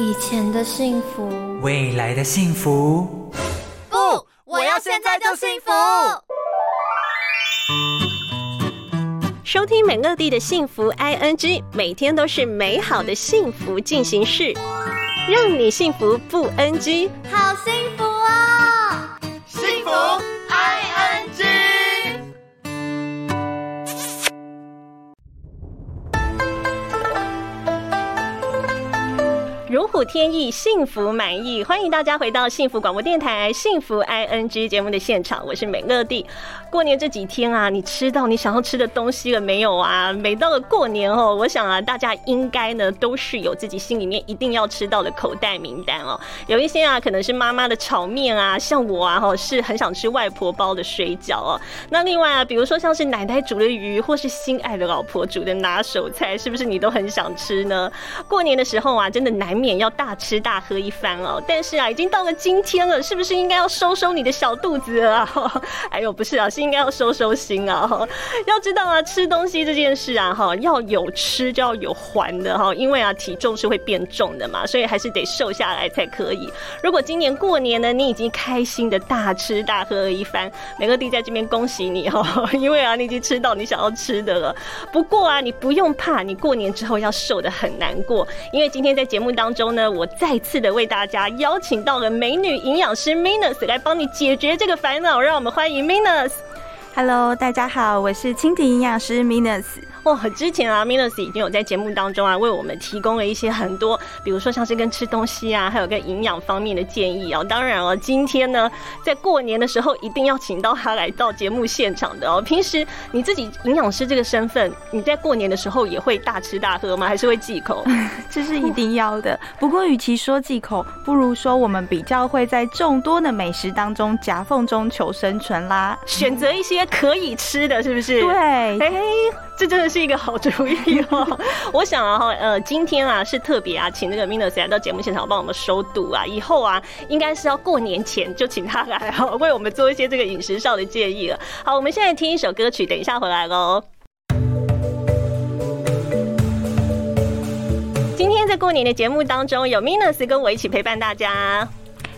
以前的幸福，未来的幸福。不，我要现在就幸福。收听美乐蒂的幸福 I N G，每天都是美好的幸福进行式，让你幸福不 N G，好幸福如虎添翼，幸福满意。欢迎大家回到幸福广播电台《幸福 I N G》节目的现场，我是美乐蒂。过年这几天啊，你吃到你想要吃的东西了没有啊？每到了过年哦，我想啊，大家应该呢都是有自己心里面一定要吃到的口袋名单哦。有一些啊，可能是妈妈的炒面啊，像我啊，哈是很想吃外婆包的水饺哦。那另外啊，比如说像是奶奶煮的鱼，或是心爱的老婆煮的拿手菜，是不是你都很想吃呢？过年的时候啊，真的难免要大吃大喝一番哦。但是啊，已经到了今天了，是不是应该要收收你的小肚子啊？哎呦，不是啊，应该要收收心啊！要知道啊，吃东西这件事啊，哈，要有吃就要有还的哈，因为啊，体重是会变重的嘛，所以还是得瘦下来才可以。如果今年过年呢，你已经开心的大吃大喝了一番，美乐蒂在这边恭喜你哈，因为啊，你已经吃到你想要吃的了。不过啊，你不用怕，你过年之后要瘦的很难过，因为今天在节目当中呢，我再次的为大家邀请到了美女营养师 Minus 来帮你解决这个烦恼，让我们欢迎 Minus。Hello，大家好，我是蜻蜓营养师 Minus。哇，之前啊，Minus 已经有在节目当中啊，为我们提供了一些很多，比如说像是跟吃东西啊，还有跟营养方面的建议哦。当然哦，今天呢，在过年的时候，一定要请到他来到节目现场的哦。平时你自己营养师这个身份，你在过年的时候也会大吃大喝吗？还是会忌口？这是一定要的。不过，与其说忌口，不如说我们比较会在众多的美食当中夹缝中求生存啦，选择一些可以吃的，是不是？对，哎，这真的是一个好主意哦。我想啊，呃，今天啊是特别啊，请那个 Minus 来到节目现场帮我们收肚啊。以后啊，应该是要过年前就请他来哈，为我们做一些这个饮食上的建议了。好，我们现在听一首歌曲，等一下回来喽。今天在过年的节目当中，有 Minus 跟我一起陪伴大家。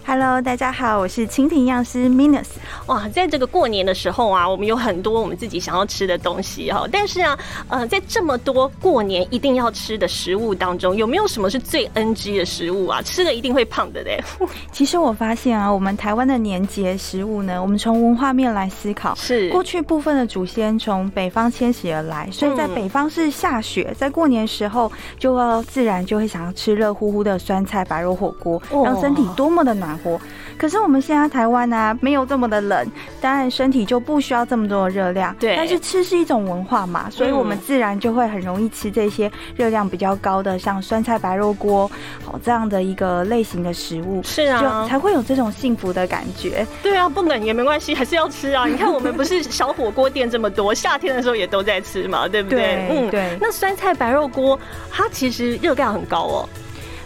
Hello，大家好，我是蜻蜓样师 Minus。哇，在这个过年的时候啊，我们有很多我们自己想要吃的东西哈。但是啊，呃，在这么多过年一定要吃的食物当中，有没有什么是最 NG 的食物啊？吃了一定会胖的嘞。其实我发现啊，我们台湾的年节食物呢，我们从文化面来思考，是过去部分的祖先从北方迁徙而来，所以在北方是下雪，在过年时候就要自然就会想要吃热乎乎的酸菜白肉火锅，让身体多么的暖和。可是我们现在台湾呢、没有这么的冷，当然身体就不需要这么多的热量。对但是吃是一种文化嘛，所以我们自然就会很容易吃这些热量比较高的，像酸菜白肉锅，好这样的一个类型的食物。是啊就才会有这种幸福的感觉。对啊，不冷也没关系，还是要吃啊。你看我们不是小火锅店这么多，夏天的时候也都在吃嘛，对不对？对对那酸菜白肉锅，它其实热量很高哦。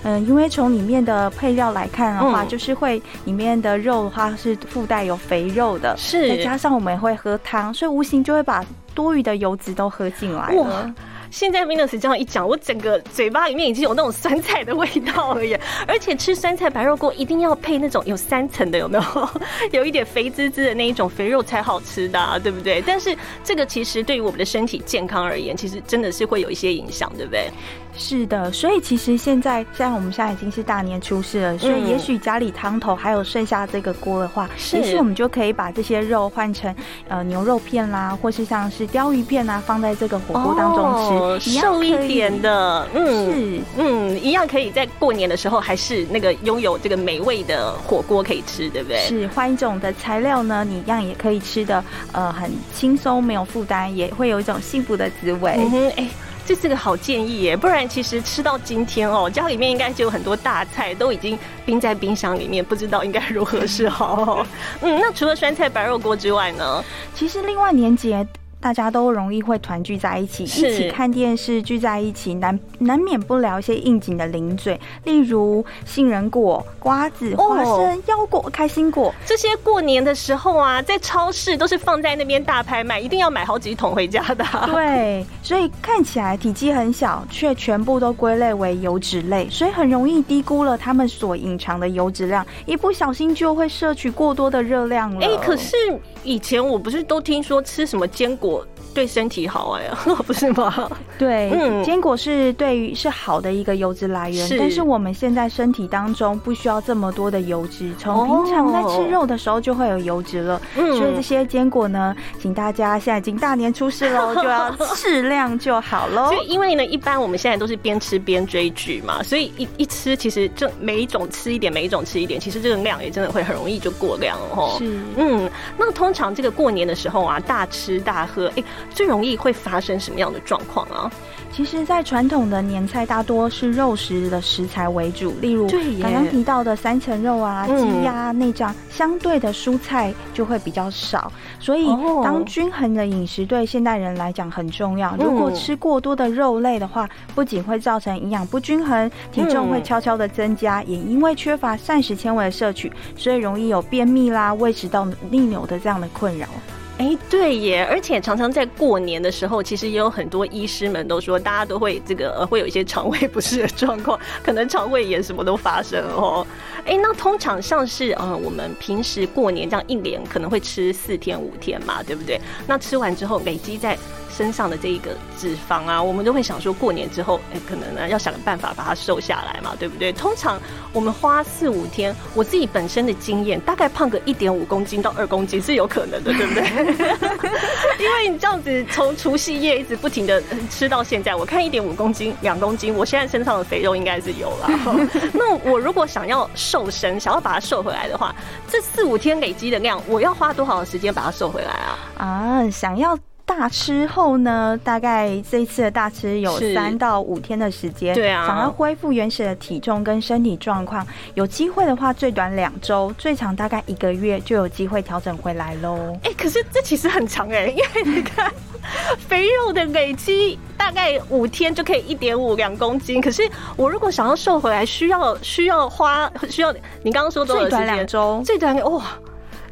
嗯，因为从里面的配料来看的话，嗯就是会里面的肉的话是附带有肥肉的，是再加上我们也会喝汤，所以无形就会把多余的油脂都喝进来了哇。现在 Venus 这样一讲，我整个嘴巴里面已经有那种酸菜的味道了耶！而且吃酸菜白肉锅一定要配那种有三层的，有没有？有一点肥滋滋的那一种肥肉才好吃的、啊，对不对？但是这个其实对于我们的身体健康而言，其实真的是会有一些影响，对不对？是的，所以其实现在像我们现在已经是大年初四了，所以也许家里汤头还有剩下这个锅的话，是也许我们就可以把这些肉换成呃牛肉片啦，或是像是鲷鱼片啊，放在这个火锅当中哦吃，样瘦一点的，嗯。是。嗯，一样可以在过年的时候，还是那个拥有这个美味的火锅可以吃，对不对？是换一种的材料呢，你一样也可以吃的，呃，很轻松，没有负担，也会有一种幸福的滋味。嗯哼，哎、这是个好建议耶，不然其实吃到今天哦，家里面应该就有很多大菜都已经冰在冰箱里面，不知道应该如何是好。嗯，那除了酸菜白肉锅之外呢？其实另外年节。大家都容易会团聚在一起，一起看电视，聚在一起，难难免不了一些应景的零嘴，例如杏仁果、瓜子、花生、腰果、开心果这些。过年的时候啊，在超市都是放在那边大拍卖，一定要买好几桶回家的。对，所以看起来体积很小，却全部都归类为油脂类，所以很容易低估了它们所隐藏的油脂量，一不小心就会摄取过多的热量了。哎，可是以前我不是都听说吃什么坚果？对身体好哎，不是吗？对，嗯，坚果是对于是好的一个油脂来源，但是我们现在身体当中不需要这么多的油脂，从平常在吃肉的时候就会有油脂了，所以这些坚果呢，请大家现在已经大年初四喽，就要适量就好喽。就因为呢，一般我们现在都是边吃边追剧嘛，所以一一吃，其实就每一种吃一点，每一种吃一点，其实这个量也真的会很容易就过量哦。是，嗯，那通常这个过年的时候啊，大吃大喝，哎。最容易会发生什么样的状况啊？其实，在传统的年菜，大多是肉食的食材为主，例如刚刚提到的三层肉啊、鸡鸭内脏，相对的蔬菜就会比较少。所以，当均衡的饮食对现代人来讲很重要。如果吃过多的肉类的话，不仅会造成营养不均衡，体重会悄悄的增加，也因为缺乏膳食纤维的摄取，所以容易有便秘啦、胃食道逆流的这样的困扰。哎，对耶，而且常常在过年的时候，其实也有很多医师们都说，大家都会这个呃，会有一些肠胃不适的状况，可能肠胃炎什么都发生哦。哎，那通常像是呃，我们平时过年这样一年可能会吃四天五天嘛，对不对？那吃完之后累积在。身上的这一个脂肪啊，我们都会想说，过年之后，哎，可能呢要想个办法把它瘦下来嘛，对不对？通常我们花四五天，我自己本身的经验，大概胖个一点五公斤到二公斤是有可能的，对不对？因为你这样子从除夕夜一直不停的吃到现在，我看一点五公斤、两公斤，我现在身上的肥肉应该是有了。那我如果想要瘦身，想要把它瘦回来的话，这四五天累积的量，我要花多少的时间把它瘦回来啊？啊，想要。大吃后呢，大概这一次的大吃有三到五天的时间，对啊，想要恢复原始的体重跟身体状况，有机会的话，最短两周，最长大概一个月就有机会调整回来喽。哎，可是这其实很长哎，因为你看肥肉的累积大概五天就可以一点五两公斤，可是我如果想要瘦回来，需要需要花需要你刚刚说多少时间？最短两周，最短哇，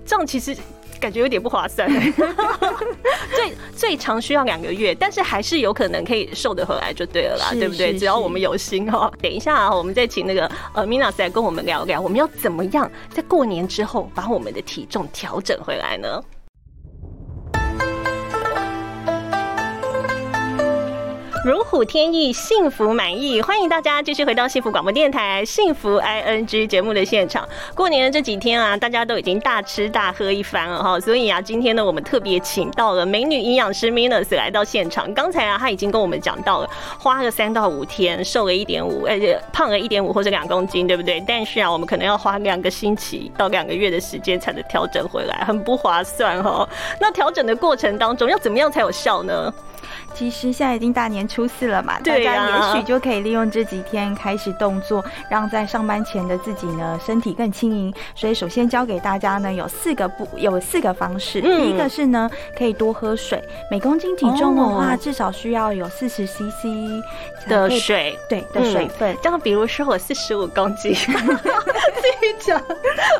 这样其实。感觉有点不划算，最最长需要两个月，但是还是有可能可以瘦得回来就对了啦，对不对？只要我们有心哈。等一下啊，我们再请那个呃 Mina 来跟我们聊聊，我们要怎么样在过年之后把我们的体重调整回来呢？如虎添翼，幸福满意，欢迎大家继续回到幸福广播电台幸福 I N G 节目的现场。过年的这几天啊，大家都已经大吃大喝一番了哈，所以啊，今天呢，我们特别请到了美女营养师 Minus 来到现场。刚才啊，他已经跟我们讲到了，花个三到五天，瘦了一点五，而且胖了一点五或者两公斤，对不对？但是啊，我们可能要花两个星期到两个月的时间才能调整回来，很不划算哈。那调整的过程当中，要怎么样才有效呢？其实现在已经大年初四了嘛，大家也许就可以利用这几天开始动作，让在上班前的自己呢身体更轻盈。所以首先教给大家呢有四个步有四个方式，第一个是呢可以多喝水，每公斤体重的话至少需要有四十 CC 的水，对的水分。这样比如说我四十五公斤，自己讲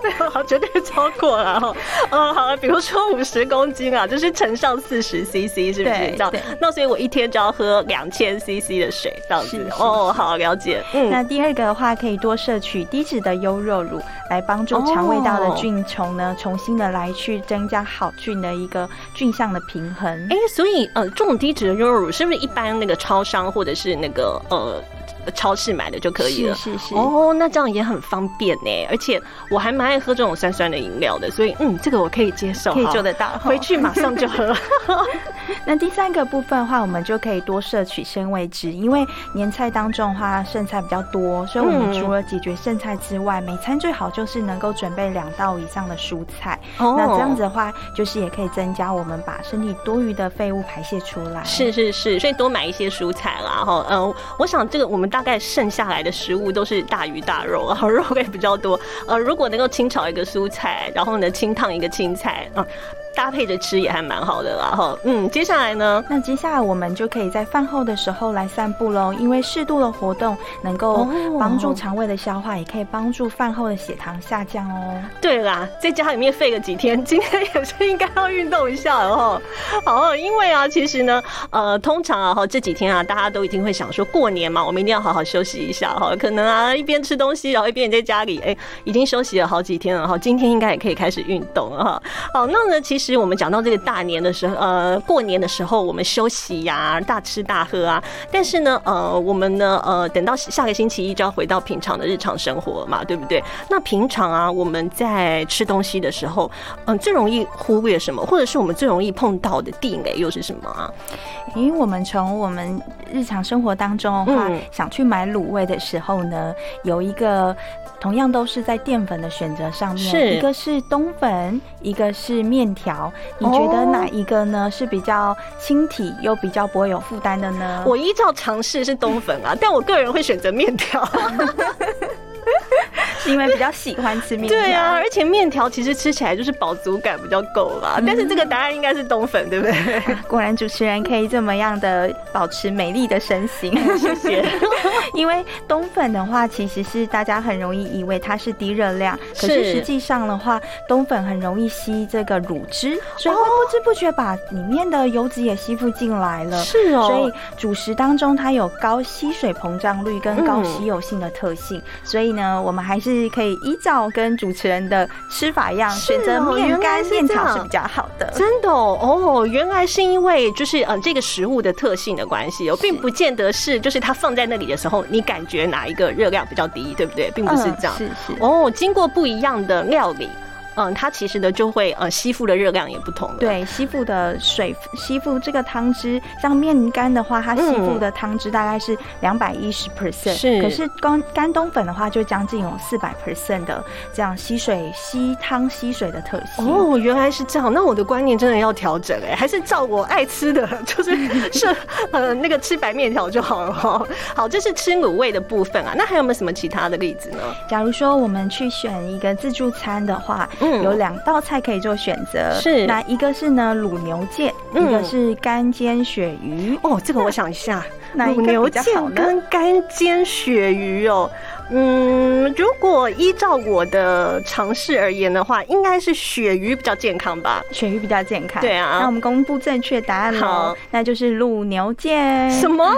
没有好绝对超过了哈。嗯，好了，比如说五十公斤啊，就是乘上四十 CC，是不是这样？那所以。我一天就要喝两千 CC 的水，这样子哦，好了解。嗯，那第二个的话，可以多摄取低脂的优酪乳，来帮助肠胃道的菌虫呢，重新的来去增加好菌的一个菌相的平衡。哎，所以呃，这种低脂的优酪乳是不是一般那个超商或者是那个呃？超市买的就可以了，是是哦，那这样也很方便呢。而且我还蛮爱喝这种酸酸的饮料的，所以嗯，这个我可以接受，可以做得到，回去马上就喝。那第三个部分的话，我们就可以多摄取纤维质，因为年菜当中的话，剩菜比较多，所以我们除了解决剩菜之外，每餐最好就是能够准备两道以上的蔬菜。那这样子的话，就是也可以增加我们把身体多余的废物排泄出来。是是是，所以多买一些蔬菜啦。哈，嗯，我想这个我们。大概剩下来的食物都是大鱼大肉然后，肉类比较多。呃，如果能够清炒一个蔬菜，然后呢清烫一个青菜，啊，搭配着吃也还蛮好的啦哈。嗯，接下来呢？那接下来我们就可以在饭后的时候来散步喽，因为适度的活动能够帮助肠胃的消化，也可以帮助饭后的血糖下降哦。对啦，在家里面废个几天，今天也是应该要运动一下了哈。好，因为啊，其实呢，呃，通常啊哈这几天啊，大家都一定会想说过年嘛，我们一定要好好休息一下哈。可能啊一边吃东西，然后一边在家里，哎，已经休息了好几天了哈。今天应该也可以开始运动了哈。好，那呢，其实我们讲到这个大年的时候，呃，过年的时候我们休息呀，大吃大喝啊。但是呢，呃，我们呢，呃，等到下个星期一就要回到平常的日常生活嘛，对不对？那平常啊，我们在吃东西的时候，嗯，最容易忽略什么，或者是我们最容易碰到的地雷又是什么啊？因为我们从我们日常生活当中的话，想去买卤味的时候呢，有一个同样都是在淀粉的选择上面，一个是冬粉，一个是面条。你觉得哪一个呢是比较轻体又比较不会有负担的呢？我依照尝试是冬粉啊，但我个人会选择面条。是因为比较喜欢吃面条，对啊，而且面条其实吃起来就是饱足感比较够啦。但是这个答案应该是冬粉，对不对？果然主持人可以这么样的保持美丽的身形，谢谢。因为冬粉的话，其实是大家很容易以为它是低热量，可是实际上的话，冬粉很容易吸这个乳汁，所以会不知不觉把里面的油脂也吸附进来了。是哦，所以主食当中它有高吸水膨胀率跟高吸油性的特性，所以呢，我们还是。是可以依照跟主持人的吃法一样，选择面干面条是比较好的。真的哦，哦原来是因为就是呃这个食物的特性的关系哦，并不见得是就是它放在那里的时候，你感觉哪一个热量比较低，对不对？并不是这样，是是哦，经过不一样的料理。嗯，它其实呢就会呃吸附的热量也不同。对，吸附的水吸附这个汤汁，像面干的话，它吸附的汤汁大概是两百一十 percent，是。可是干干冬粉的话，就将近有四百 percent 的这样吸水吸汤吸水的特性。哦，原来是这样。那我的观念真的要调整哎，还是照我爱吃的，就是 是呃那个吃白面条就好了哈。好，这是吃卤味的部分啊。那还有没有什么其他的例子呢？假如说我们去选一个自助餐的话。有两道菜可以做选择，是那一个是呢卤牛腱，一个是干煎鳕鱼。哦，这个我想一下，卤牛腱跟干煎鳕鱼哦。嗯，如果依照我的尝试而言的话，应该是鳕鱼比较健康吧？鳕鱼比较健康，对啊。那我们公布正确答案喽，那就是卤牛腱。什么？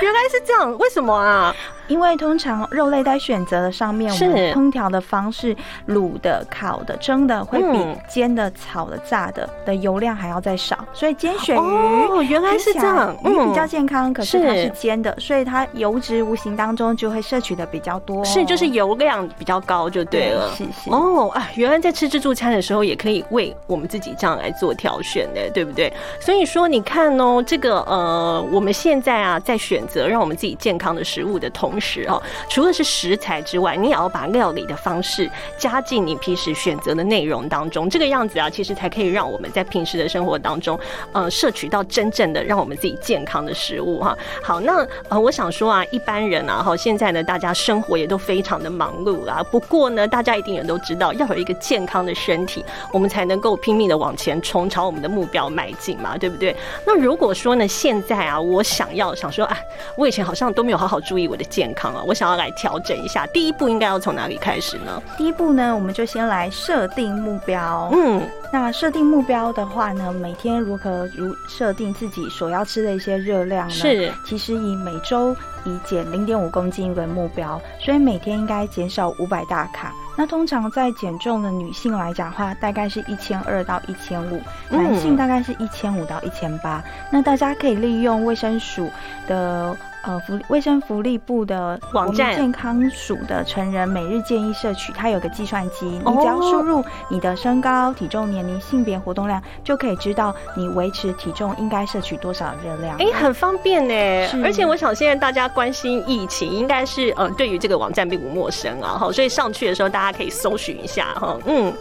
原来是这样？为什么啊？因为通常肉类在选择的上面，我们烹调的方式，卤的、烤的、蒸的，会比煎的、炒的、炸的的油量还要再少。所以煎鳕鱼哦，原来是这样，嗯，比较健康。可是它是煎的，所以它油脂无形当中就会摄取的比较多，是就是油量比较高就对了。是是哦啊，原来在吃自助餐的时候也可以为我们自己这样来做挑选的，对不对？所以说你看哦，这个呃，我们现在啊在选择让我们自己健康的食物的同时哦，除了是食材之外，你也要把料理的方式加进你平时选择的内容当中，这个样子啊，其实才可以让我们在平时的生活当中，呃，摄取到真正的让我们自己健康的食物哈。好，那呃，我想说啊，一般人啊，哈，现在呢，大家生活也都非常的忙碌啦。不过呢，大家一定也都知道，要有一个健康的身体，我们才能够拼命的往前冲，朝我们的目标迈进嘛，对不对？那如果说呢，现在啊，我想要想说啊，我以前好像都没有好好注意我的健康啊，我想要来调整一下。第一步应该要从哪里开始呢？第一步呢，我们就先来设定目标。嗯，那设定目标的话呢，每天如何如设定自己所要吃的一些热量呢？是，其实以每周以减零点五公斤为目标，所以每天应该减少五百大卡。那通常在减重的女性来讲的话，大概是一千二到一千五，男性大概是一千五到一千八。那大家可以利用卫生署的。呃，福卫生福利部的网站健康署的成人每日建议摄取，它有个计算机，你只要输入你的身高、体重、年龄、性别、活动量，就可以知道你维持体重应该摄取多少热量。哎，很方便呢。而且我想现在大家关心疫情，应该是呃对于这个网站并不陌生啊。哈，所以上去的时候大家可以搜寻一下哈。嗯。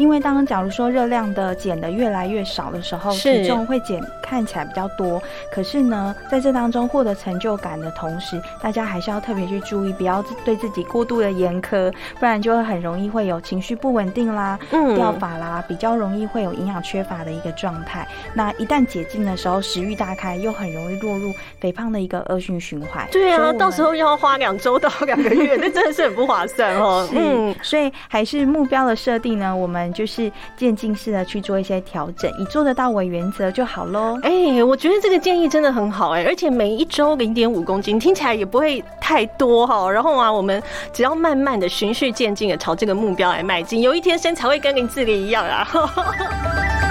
因为当假如说热量的减的越来越少的时候，体重会减看起来比较多。可是呢，在这当中获得成就感的同时，大家还是要特别去注意，不要对自己过度的严苛，不然就会很容易会有情绪不稳定啦、嗯掉发啦，比较容易会有营养缺乏的一个状态。那一旦解禁的时候，食欲大开，又很容易落入肥胖的一个恶性循环。对啊，到时候要花两周到两个月，那真的是很不划算哦。嗯，所以还是目标的设定呢，我们就是渐进式的去做一些调整，以做得到为原则就好喽。哎，我觉得这个建议真的很好哎，而且每一周零点五公斤，听起来也不会太多哈。然后啊，我们只要慢慢的循序渐进的朝这个目标来迈进，有一天身材会跟林志玲一样啊。